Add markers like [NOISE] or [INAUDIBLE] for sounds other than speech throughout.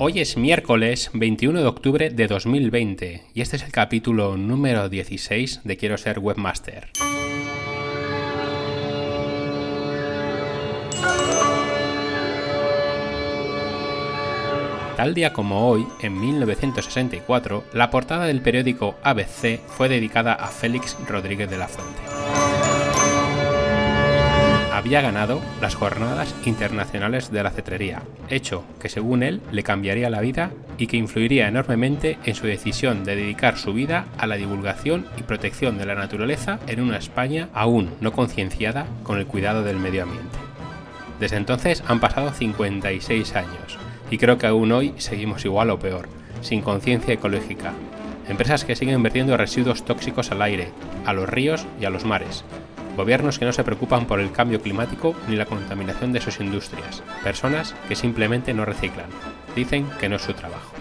Hoy es miércoles 21 de octubre de 2020 y este es el capítulo número 16 de Quiero ser webmaster. Tal día como hoy, en 1964, la portada del periódico ABC fue dedicada a Félix Rodríguez de la Fuente había ganado las Jornadas Internacionales de la Cetrería, hecho que según él le cambiaría la vida y que influiría enormemente en su decisión de dedicar su vida a la divulgación y protección de la naturaleza en una España aún no concienciada con el cuidado del medio ambiente. Desde entonces han pasado 56 años y creo que aún hoy seguimos igual o peor, sin conciencia ecológica. Empresas que siguen vertiendo residuos tóxicos al aire, a los ríos y a los mares, Gobiernos que no se preocupan por el cambio climático ni la contaminación de sus industrias. Personas que simplemente no reciclan. Dicen que no es su trabajo.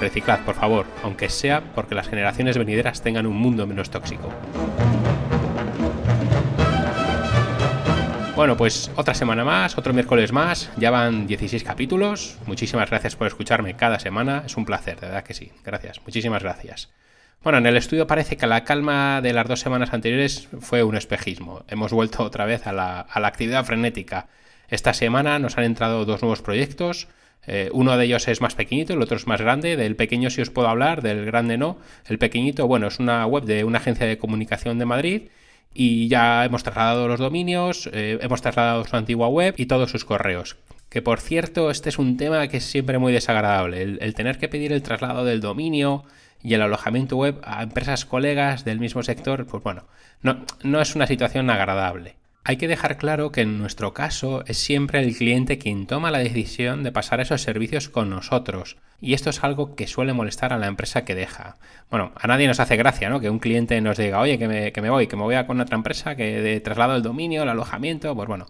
Reciclad, por favor, aunque sea porque las generaciones venideras tengan un mundo menos tóxico. Bueno, pues otra semana más, otro miércoles más, ya van 16 capítulos. Muchísimas gracias por escucharme cada semana, es un placer, de verdad que sí. Gracias, muchísimas gracias. Bueno, en el estudio parece que la calma de las dos semanas anteriores fue un espejismo. Hemos vuelto [LAUGHS] otra vez a la, actividad frenética. Esta semana nos han entrado dos nuevos proyectos. Eh, uno de ellos es más pequeñito, el otro es más grande. Del pequeño sí os puedo hablar, del grande no. El pequeñito, bueno, es una web de una agencia de comunicación de Madrid y ya hemos trasladado los dominios, eh, hemos trasladado su antigua web y todos sus correos. Que por cierto, este es un tema que es siempre muy desagradable, el tener que pedir el traslado del dominio, y el alojamiento web a empresas colegas del mismo sector, pues bueno, no, no es una situación agradable. Hay que dejar claro que en nuestro caso es siempre el cliente quien toma la decisión de pasar esos servicios con nosotros. Y esto es algo que suele molestar a la empresa que deja. Bueno, a nadie nos hace gracia, ¿no? Que un cliente nos diga, oye, que me, que me voy, que me voy a con otra empresa, que de traslado el dominio, el alojamiento, pues bueno,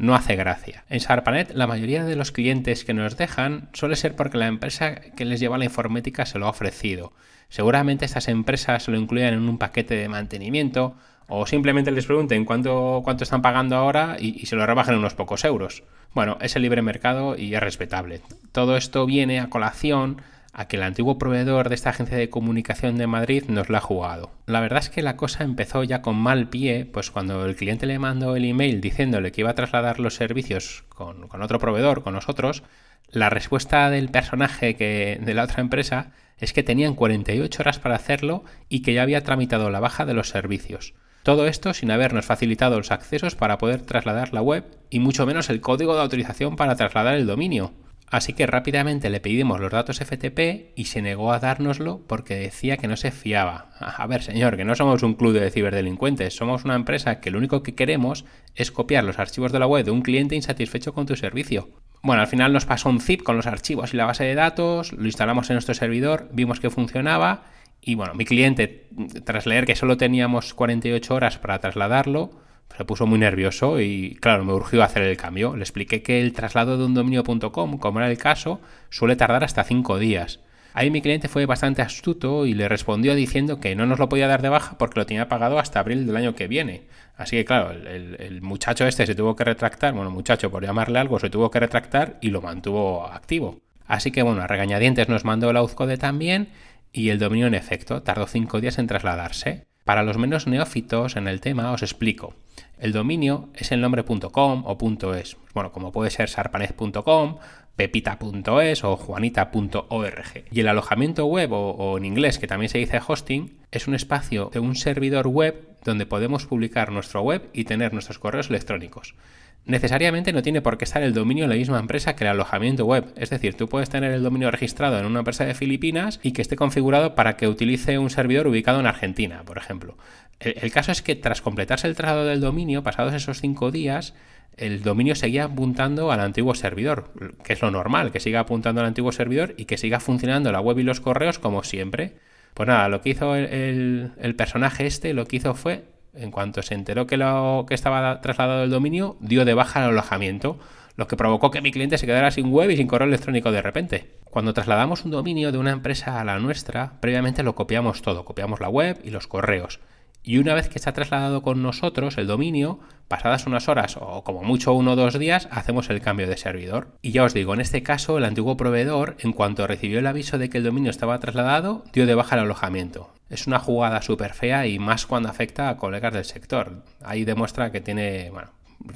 no hace gracia. En Sarpanet la mayoría de los clientes que nos dejan suele ser porque la empresa que les lleva la informática se lo ha ofrecido. Seguramente estas empresas lo incluyan en un paquete de mantenimiento o simplemente les pregunten cuánto, cuánto están pagando ahora y, y se lo rebajen unos pocos euros. Bueno, es el libre mercado y es respetable. Todo esto viene a colación a que el antiguo proveedor de esta agencia de comunicación de Madrid nos la ha jugado. La verdad es que la cosa empezó ya con mal pie, pues cuando el cliente le mandó el email diciéndole que iba a trasladar los servicios con, otro proveedor, con nosotros, la respuesta del personaje de la otra empresa es que tenían 48 horas para hacerlo y que ya había tramitado la baja de los servicios. Todo esto sin habernos facilitado los accesos para poder trasladar la web y mucho menos el código de autorización para trasladar el dominio. Así que rápidamente le pedimos los datos FTP y se negó a dárnoslo porque decía que no se fiaba. A ver, señor, que no somos un club de ciberdelincuentes, somos una empresa que lo único que queremos es copiar los archivos de la web de un cliente insatisfecho con tu servicio. Bueno, al final nos pasó un zip con los archivos y la base de datos, lo instalamos en nuestro servidor, vimos que funcionaba y bueno, mi cliente, tras leer que solo teníamos 48 horas para trasladarlo, se puso muy nervioso y claro, me urgió hacer el cambio. Le expliqué que el traslado de un dominio.com, como era el caso, suele tardar hasta 5 días. Ahí mi cliente fue bastante astuto y le respondió diciendo que no nos lo podía dar de baja porque lo tenía pagado hasta abril del año que viene. Así que claro, el, muchacho este se tuvo que retractar, bueno, muchacho por llamarle algo, se tuvo que retractar y lo mantuvo activo. Así que bueno, a regañadientes nos mandó la UZCODE también y el dominio en efecto tardó 5 días en trasladarse. Para los menos neófitos en el tema os explico. El dominio es el nombre.com o .es. Bueno, como puede ser sarpanet.com, pepita.es o juanita.org. Y el alojamiento web o, en inglés, que también se dice hosting, es un espacio de un servidor web donde podemos publicar nuestro web y tener nuestros correos electrónicos necesariamente no tiene por qué estar el dominio en la misma empresa que el alojamiento web. Es decir, tú puedes tener el dominio registrado en una empresa de Filipinas y que esté configurado para que utilice un servidor ubicado en Argentina, por ejemplo. El, caso es que tras completarse el traslado del dominio, pasados esos cinco días, el dominio seguía apuntando al antiguo servidor, que es lo normal, que siga apuntando al antiguo servidor y que siga funcionando la web y los correos como siempre. Pues nada, lo que hizo el personaje este, lo que hizo fue en cuanto se enteró que, lo, que estaba trasladado el dominio, dio de baja el alojamiento, lo que provocó que mi cliente se quedara sin web y sin correo electrónico de repente. Cuando trasladamos un dominio de una empresa a la nuestra, previamente lo copiamos todo, copiamos la web y los correos. Y una vez que está trasladado con nosotros el dominio, pasadas unas horas o como mucho uno o dos días, hacemos el cambio de servidor. Y ya os digo, en este caso el antiguo proveedor, en cuanto recibió el aviso de que el dominio estaba trasladado, dio de baja el alojamiento. Es una jugada súper fea y más cuando afecta a colegas del sector. Ahí demuestra que tiene, bueno,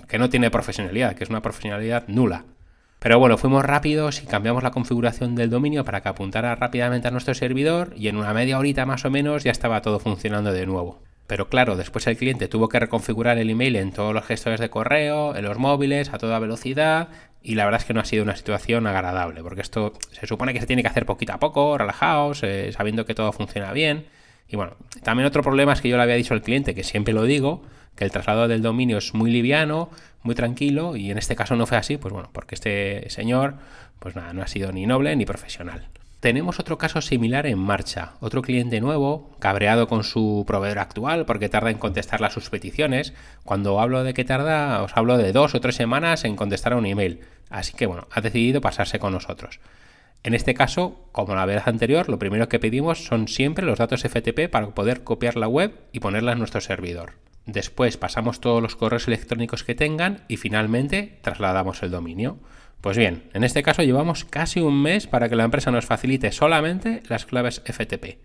que no tiene profesionalidad, que es una profesionalidad nula. Pero bueno, fuimos rápidos y cambiamos la configuración del dominio para que apuntara rápidamente a nuestro servidor y en una media horita más o menos ya estaba todo funcionando de nuevo. Pero claro, después el cliente tuvo que reconfigurar el email en todos los gestores de correo, en los móviles, a toda velocidad, y la verdad es que no ha sido una situación agradable, porque esto se supone que se tiene que hacer poquito a poco, relajados, eh, sabiendo que todo funciona bien. Y bueno, también otro problema es que yo le había dicho al cliente, que siempre lo digo, que el traslado del dominio es muy liviano, muy tranquilo, y en este caso no fue así, pues bueno, porque este señor, pues nada, no ha sido ni noble ni profesional. Tenemos otro caso similar en marcha. Otro cliente nuevo, cabreado con su proveedor actual porque tarda en contestar las sus peticiones. Cuando hablo de que tarda, os hablo de dos o tres semanas en contestar a un email. Así que bueno, ha decidido pasarse con nosotros. En este caso, como la vez anterior, lo primero que pedimos son siempre los datos FTP para poder copiar la web y ponerla en nuestro servidor. Después pasamos todos los correos electrónicos que tengan y finalmente trasladamos el dominio. Pues bien, en este caso llevamos casi un mes para que la empresa nos facilite solamente las claves FTP.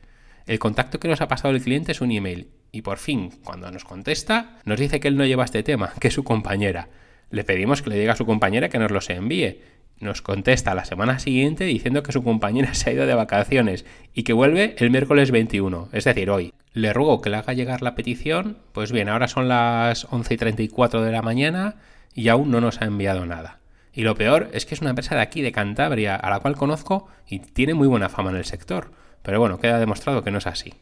El contacto que nos ha pasado el cliente es un email y por fin, cuando nos contesta, nos dice que él no lleva este tema, que es su compañera. Le pedimos que le diga a su compañera que nos los envíe. Nos contesta la semana siguiente diciendo que su compañera [LAUGHS] se ha ido de vacaciones y que vuelve el miércoles 21, es decir, hoy. Le ruego que le haga llegar la petición. Pues bien, ahora son las 11 y 34 de la mañana y aún no nos ha enviado nada. Y lo peor es que es una empresa de aquí, de Cantabria, a la cual conozco y tiene muy buena fama en el sector. Pero bueno, queda demostrado que no es así.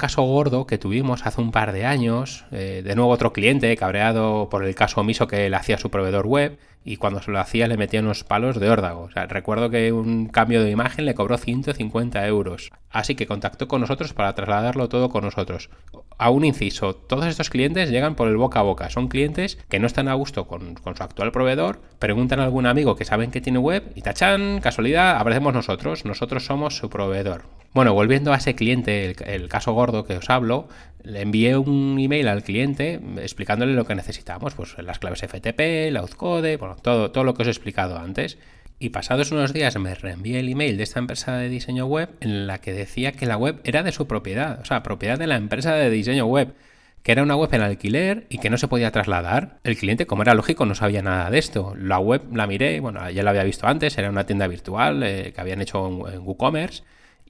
Caso gordo que tuvimos hace un par de años, eh, de nuevo otro cliente cabreado por el caso omiso que le hacía su proveedor web y cuando se lo hacía le metía unos palos de órdago. recuerdo que un cambio de imagen le cobró 150 euros. Así que contactó con nosotros para trasladarlo todo con nosotros. A un inciso, todos estos clientes llegan por el boca a boca. Son clientes que no están a gusto con, su actual proveedor, preguntan a algún amigo que saben que tiene web y tachan, casualidad, aparecemos nosotros. Nosotros somos su proveedor. Bueno, volviendo a ese cliente, el, caso gordo que os hablo, le envié un email al cliente explicándole lo que necesitamos, pues las claves FTP, la Uzcode, bueno, todo, todo lo que os he explicado antes. Y pasados unos días me reenvié el email de esta empresa de diseño web en la que decía que la web era de su propiedad, o sea, propiedad de la empresa de diseño web, que era una web en alquiler y que no se podía trasladar. El cliente, como era lógico, no sabía nada de esto. La web la miré, bueno, ya la había visto antes, era una tienda virtual eh, que habían hecho en WooCommerce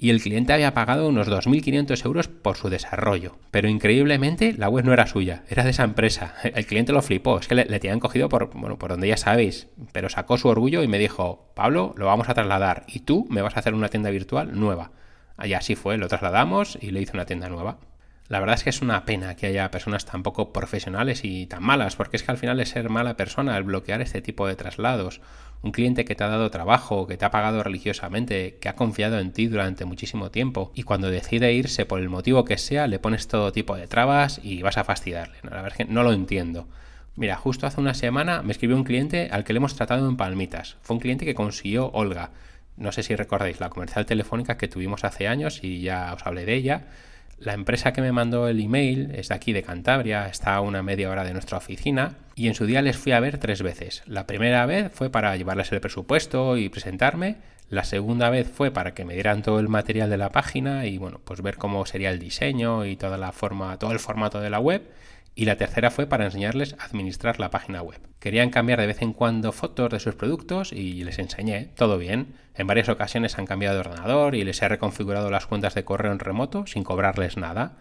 y el cliente había pagado unos 2.500 euros por su desarrollo. Pero increíblemente la web no era suya, era de esa empresa. [LAUGHS] El cliente lo flipó, es que le, le tenían cogido por, bueno, por donde ya sabéis, pero sacó su orgullo y me dijo, Pablo, lo vamos a trasladar y tú me vas a hacer una tienda virtual nueva. Y así fue, lo trasladamos y le hice una tienda nueva. La verdad es que es una pena que haya personas tan poco profesionales y tan malas, porque es que al final es ser mala persona el bloquear este tipo de traslados un cliente que te ha dado trabajo, que te ha pagado religiosamente, que ha confiado en ti durante muchísimo tiempo y cuando decide irse por el motivo que sea, le pones todo tipo de trabas y vas a fastidiarle. La verdad es que no lo entiendo. Mira, justo hace una semana me escribió un cliente al que le hemos tratado en Palmitas. Fue un cliente que consiguió Olga. No sé si recordáis la comercial telefónica que tuvimos hace años y ya os hablé de ella la empresa que me mandó el email es de aquí de Cantabria, está a una media hora de nuestra oficina y en su día les fui a ver tres veces. La primera vez fue para llevarles el presupuesto y presentarme, la segunda vez fue para que me dieran todo el material de la página y bueno, pues ver cómo sería el diseño y toda la forma, todo el formato de la web y la tercera fue para enseñarles a administrar la página web. Querían cambiar de vez en cuando fotos de sus productos y les enseñé, todo bien. En varias ocasiones han cambiado de ordenador y les he reconfigurado las cuentas de correo en remoto sin cobrarles nada.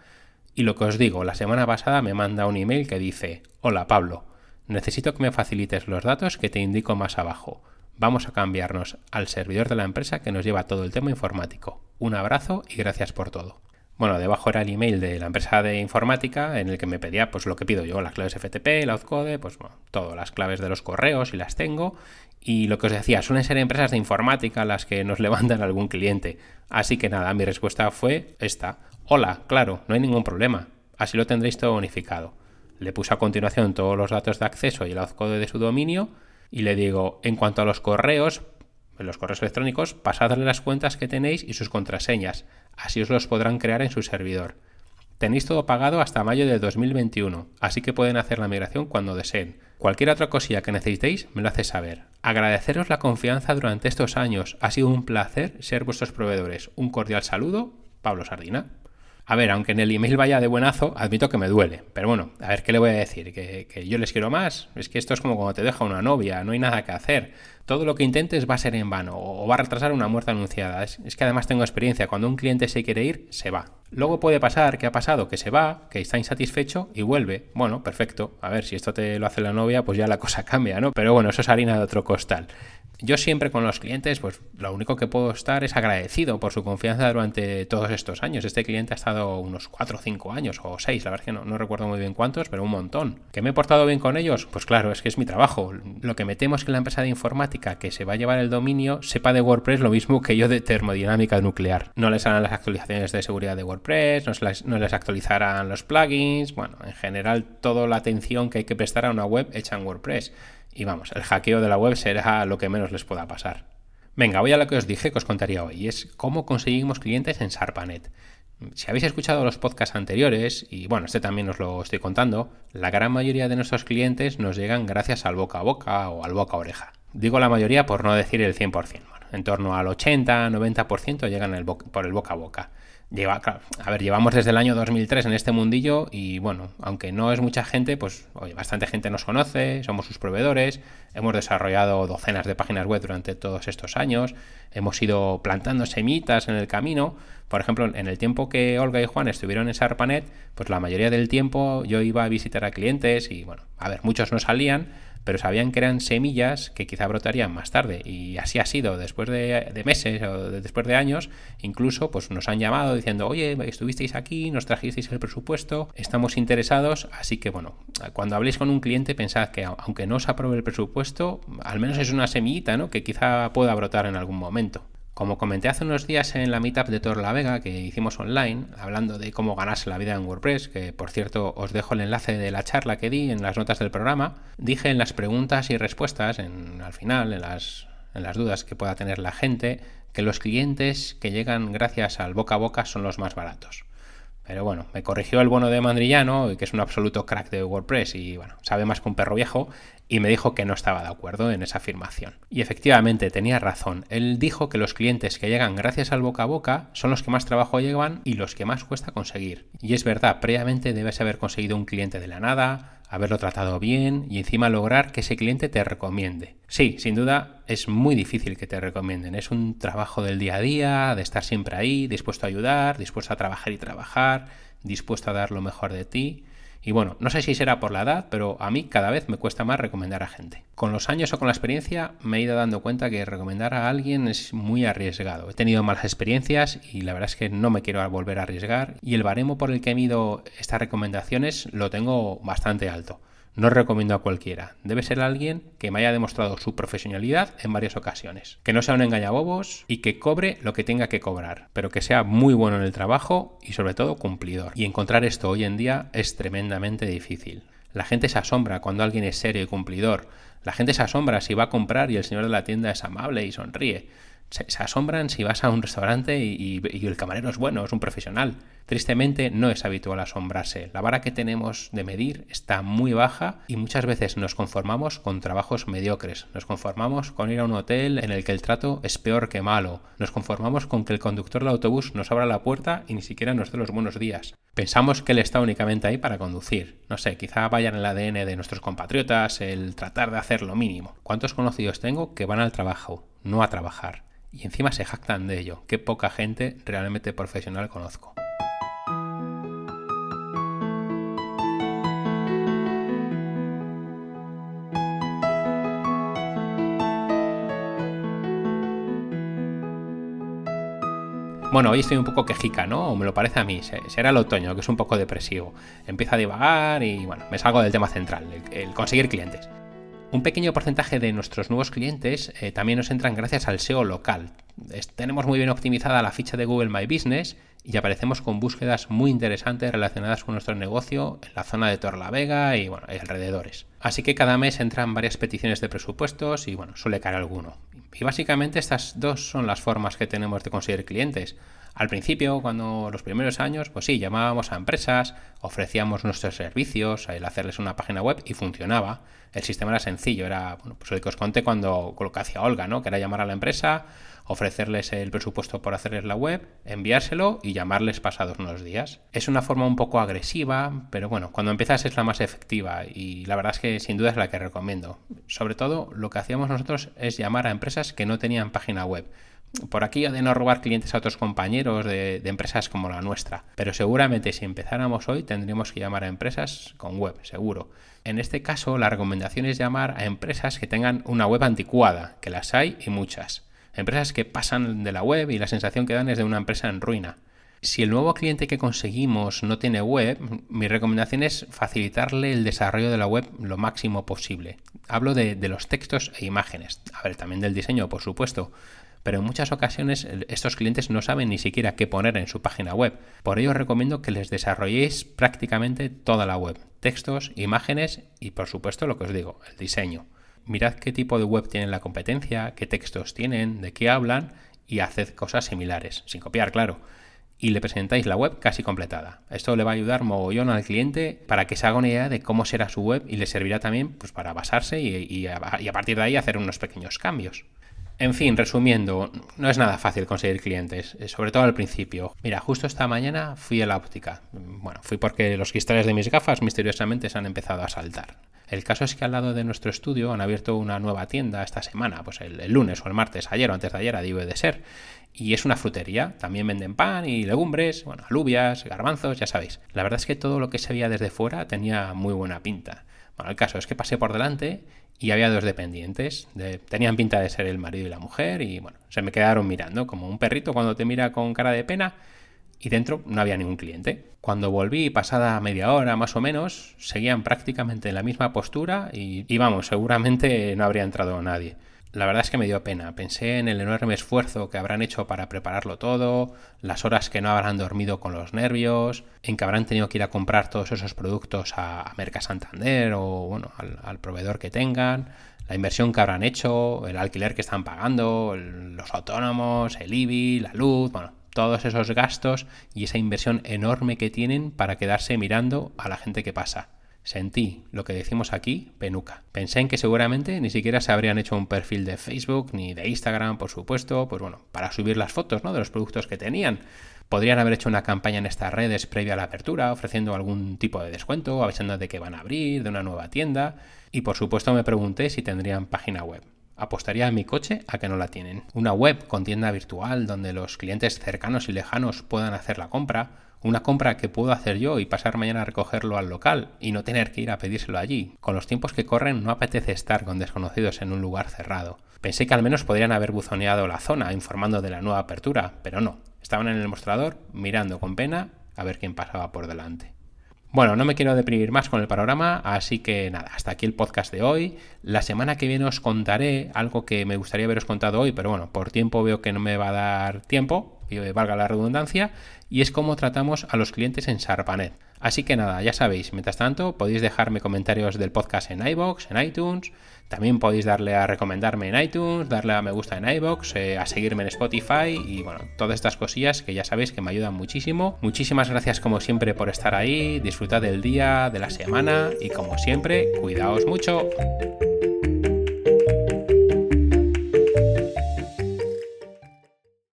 Y lo que os digo, la semana pasada me manda un email que dice, hola Pablo, necesito que me facilites los datos que te indico más abajo. Vamos a cambiarnos al servidor de la empresa que nos lleva todo el tema informático. Un abrazo y gracias por todo. Bueno, debajo era el email de la empresa de informática en el que me pedía pues lo que pido yo, las claves FTP, la Outcode, pues bueno, todas las claves de los correos y las tengo. Y lo que os decía, suelen ser empresas de informática las que nos [LAUGHS] levantan algún cliente. Así que nada, mi respuesta fue esta. Hola, claro, no hay ningún problema. Así lo tendréis todo unificado. Le puse a continuación todos los datos de acceso y el Outcode de su dominio y le digo, en cuanto a los correos, los correos electrónicos, pasadle las cuentas que tenéis y sus contraseñas. Así os los podrán crear en su servidor. Tenéis todo pagado hasta mayo de 2021, así que pueden hacer la migración cuando deseen. Cualquier otra cosilla que necesitéis me lo hace saber. Agradeceros la confianza durante estos años. Ha sido un placer ser vuestros proveedores. Un cordial saludo, Pablo Sardina. A ver, aunque en el email vaya de buenazo, admito que me duele. Pero bueno, a ver, ¿qué le voy a decir? ¿Que, ¿Que, yo les quiero más? Es que esto es como cuando te deja una novia, no hay nada que hacer todo lo que intentes va a ser en vano o va a retrasar una muerte anunciada. Es, que además tengo experiencia, cuando un cliente se quiere ir, se va. Luego puede pasar que ha pasado, que se va, que está insatisfecho y vuelve. Bueno, perfecto. A ver, si esto te lo hace la novia, pues ya la cosa [LAUGHS] cambia, ¿no? Pero bueno, eso es harina de otro costal. Yo siempre con los clientes, pues lo único que puedo estar es agradecido por su confianza durante todos estos años. Este cliente ha estado unos 4 o 5 años o 6, la verdad es que no, no, recuerdo muy bien cuántos, pero un montón. ¿Que me he portado bien con ellos? Pues claro, es que es mi trabajo. Lo que me temo es que la empresa de informática que se va a llevar el dominio sepa de WordPress lo mismo que yo de termodinámica nuclear. No les harán las actualizaciones de seguridad de WordPress, no les, no les actualizarán los plugins, bueno, en general toda la atención que hay que prestar a una web hecha en WordPress. Y vamos, el hackeo de la web será lo que menos les pueda pasar. Venga, voy a lo que os dije que os contaría hoy, y es cómo conseguimos clientes en Sarpanet. Si habéis escuchado los podcasts anteriores, y bueno, este también os lo estoy contando, la gran mayoría de nuestros clientes nos llegan gracias al boca a boca o al boca a oreja. Digo la mayoría por no decir el 100%, bueno, en torno al 80-90% llegan por el boca a boca. Lleva, a ver, llevamos desde el año 2003 en este mundillo y bueno, aunque no es mucha gente, pues oye, bastante gente nos conoce, somos sus proveedores, hemos desarrollado docenas de páginas web durante todos estos años, hemos ido plantando semitas en el camino. Por ejemplo, en el tiempo que Olga y Juan estuvieron en Sarpanet, pues la mayoría del tiempo yo iba a visitar a clientes y bueno, a ver, muchos no salían, pero sabían que eran semillas que quizá brotarían más tarde. Y así ha sido, después de, meses o después de años, incluso pues nos han llamado diciendo, oye, estuvisteis aquí, nos trajisteis el presupuesto, estamos interesados, así que bueno, cuando habléis con un cliente pensad que aunque no os apruebe el presupuesto, al menos es una semillita, ¿no? Que quizá pueda brotar en algún momento. Como comenté hace unos días en la meetup de Tor La Vega que hicimos online, hablando de cómo ganarse la vida en WordPress, que por cierto os dejo el enlace de la charla que di en las notas del programa, dije en las preguntas y respuestas, en, al final, en las, en las dudas que pueda tener la gente, que los clientes que llegan gracias al boca a boca son los más baratos. Pero bueno, me corrigió el bono de Mandrillano, que es un absoluto crack de WordPress y bueno, sabe más que un perro viejo, y me dijo que no estaba de acuerdo en esa afirmación. Y efectivamente tenía razón. Él dijo que los clientes que llegan gracias al boca a boca son los que más trabajo llevan y los que más cuesta conseguir. Y es verdad, previamente debes haber conseguido un cliente de la nada, haberlo tratado bien y encima lograr que ese cliente te recomiende. Sí, sin duda es muy difícil que te recomienden. Es un trabajo del día a día, de estar siempre ahí, dispuesto a ayudar, dispuesto a trabajar y trabajar, dispuesto a dar lo mejor de ti. Y bueno, no sé si será por la edad, pero a mí cada vez me cuesta más recomendar a gente. Con los años o con la experiencia me he ido dando cuenta que recomendar a alguien es muy arriesgado. He tenido malas experiencias y la verdad es que no me quiero volver a arriesgar y el baremo por el que he mido estas recomendaciones lo tengo bastante alto. No recomiendo a cualquiera. Debe ser alguien que me haya demostrado su profesionalidad en varias ocasiones. Que no sea un engañabobos y que cobre lo que tenga que cobrar, pero que sea muy bueno en el trabajo y sobre todo cumplidor. Y encontrar esto hoy en día es tremendamente difícil. La gente se asombra cuando alguien es serio y cumplidor. La gente se asombra si va a comprar y el señor de la tienda es amable y sonríe se, asombran si vas a un restaurante y, el camarero es bueno, es un profesional. Tristemente no es habitual asombrarse. La vara que tenemos de medir está muy baja y muchas veces nos conformamos con trabajos mediocres. Nos conformamos con ir a un hotel en el que el trato es peor que malo. Nos conformamos con que el conductor del autobús nos abra la puerta y ni siquiera nos dé los buenos días. Pensamos que él está únicamente ahí para conducir. No sé, quizá vaya en el ADN de nuestros compatriotas el tratar de hacer lo mínimo. ¿Cuántos conocidos tengo que van al trabajo, no a trabajar? Y encima se jactan de ello. Qué poca gente realmente profesional conozco. Bueno, hoy estoy un poco quejica, ¿no? O me lo parece a mí. Será el otoño, que es un poco depresivo. Empiezo a divagar y, bueno, me salgo del tema central, el, conseguir clientes. Un pequeño porcentaje de nuestros nuevos clientes eh, también nos entran gracias al SEO local. tenemos muy bien optimizada la ficha de Google My Business y aparecemos con búsquedas muy interesantes relacionadas con nuestro negocio en la zona de Torlavega y, bueno, y alrededores. Así que cada mes entran varias peticiones de presupuestos y bueno, suele caer alguno. Y básicamente estas dos son las formas que tenemos de conseguir clientes. Al principio, cuando los primeros años, pues sí, llamábamos a empresas, ofrecíamos nuestros servicios, el hacerles una página web y funcionaba. El sistema era sencillo, era bueno, pues el que os conté cuando lo que hacía Olga, ¿no? Que era llamar a la empresa, ofrecerles el presupuesto por hacerles la web, enviárselo y llamarles pasados unos días. Es una forma un poco agresiva, pero bueno, cuando empiezas es la más efectiva y la verdad es que sin duda es la que recomiendo. Sobre todo, lo que hacíamos nosotros es llamar a empresas que no tenían página web por aquí de no robar clientes a otros compañeros de, empresas como la nuestra. Pero seguramente si empezáramos hoy tendríamos que llamar a empresas con web, seguro. En este caso, la recomendación es llamar a empresas que tengan una web anticuada, que las hay y muchas. Empresas que pasan de la web y la sensación que dan es de una empresa en ruina. Si el nuevo cliente que conseguimos no tiene web, mi recomendación es facilitarle el desarrollo de la web lo máximo posible. Hablo de, los textos e imágenes. A ver, también del diseño, por supuesto pero en muchas ocasiones estos clientes no saben ni siquiera qué poner en su página web. Por ello os recomiendo que les desarrolléis prácticamente toda la web, textos, imágenes y por supuesto lo que os digo, el diseño. Mirad qué tipo de web tienen la competencia, qué textos tienen, de qué hablan y haced cosas similares, sin copiar, claro. Y le presentáis la web casi completada. Esto le va a ayudar mogollón al cliente para que se haga una idea de cómo será su web y le servirá también pues, para basarse y a partir de ahí hacer unos pequeños cambios. En fin, resumiendo, no es nada fácil conseguir clientes, eh, sobre todo al principio. Mira, justo esta mañana fui a la óptica. Bueno, fui porque los cristales de mis gafas misteriosamente se han empezado a saltar. El caso es que al lado de nuestro estudio han abierto una nueva tienda esta semana, pues el, lunes o el martes, ayer o antes de ayer, a de ser. Y es una frutería, también venden pan y legumbres, bueno, alubias, garbanzos, ya sabéis. La verdad es que todo lo que se veía desde fuera tenía muy buena pinta. Bueno, el caso es que pasé por delante y había dos dependientes. tenían pinta de ser el marido y la mujer y bueno, se me quedaron mirando como un perrito cuando te mira con cara de pena y dentro no había ningún cliente. Cuando volví, pasada media hora más o menos, seguían prácticamente en la misma postura y, y vamos, seguramente no habría entrado nadie. La verdad es que me dio pena. Pensé en el enorme esfuerzo que habrán hecho para prepararlo todo, las horas que no habrán dormido con los nervios, en que habrán tenido que ir a comprar todos esos productos a Merca Santander o bueno, al, proveedor que tengan, la inversión que habrán hecho, el alquiler que están pagando, los autónomos, el IBI, la luz, bueno, todos esos gastos y esa inversión enorme que tienen para quedarse mirando a la gente que pasa. Sentí lo que decimos aquí, penuca. Pensé en que seguramente ni siquiera se habrían hecho un perfil de Facebook ni de Instagram, por supuesto, pues bueno, para subir las fotos ¿no? de los productos que tenían. Podrían haber hecho una campaña en estas redes previa a la apertura, ofreciendo algún tipo de descuento, avisando de que van a abrir, de una nueva tienda. Y por supuesto me pregunté si tendrían página web. Apostaría a mi coche a que no la tienen. Una web con tienda virtual donde los clientes cercanos y lejanos puedan hacer la compra, una compra que puedo hacer yo y pasar mañana a recogerlo al local y no tener que ir a pedírselo allí. Con los tiempos que corren no apetece estar con desconocidos en un lugar cerrado. Pensé que al menos podrían haber buzoneado la zona informando de la nueva apertura, pero no. Estaban en el mostrador mirando con pena a ver quién pasaba por delante. Bueno, no me quiero deprimir más con el panorama, así que nada, hasta aquí el podcast de hoy. La semana que viene os contaré algo que me gustaría haberos contado hoy, pero bueno, por tiempo veo que no me va a dar tiempo, valga la redundancia, y es cómo tratamos a los clientes en Sarpanet. Así que nada, ya sabéis, mientras tanto podéis dejarme comentarios del podcast en iBox, en iTunes, también podéis darle a recomendarme en iTunes, darle a me gusta en iBox, eh, a seguirme en Spotify y bueno, todas estas cosillas que ya sabéis que me ayudan muchísimo. Muchísimas gracias como siempre por estar ahí, disfrutad del día, de la semana y como siempre, cuidaos mucho.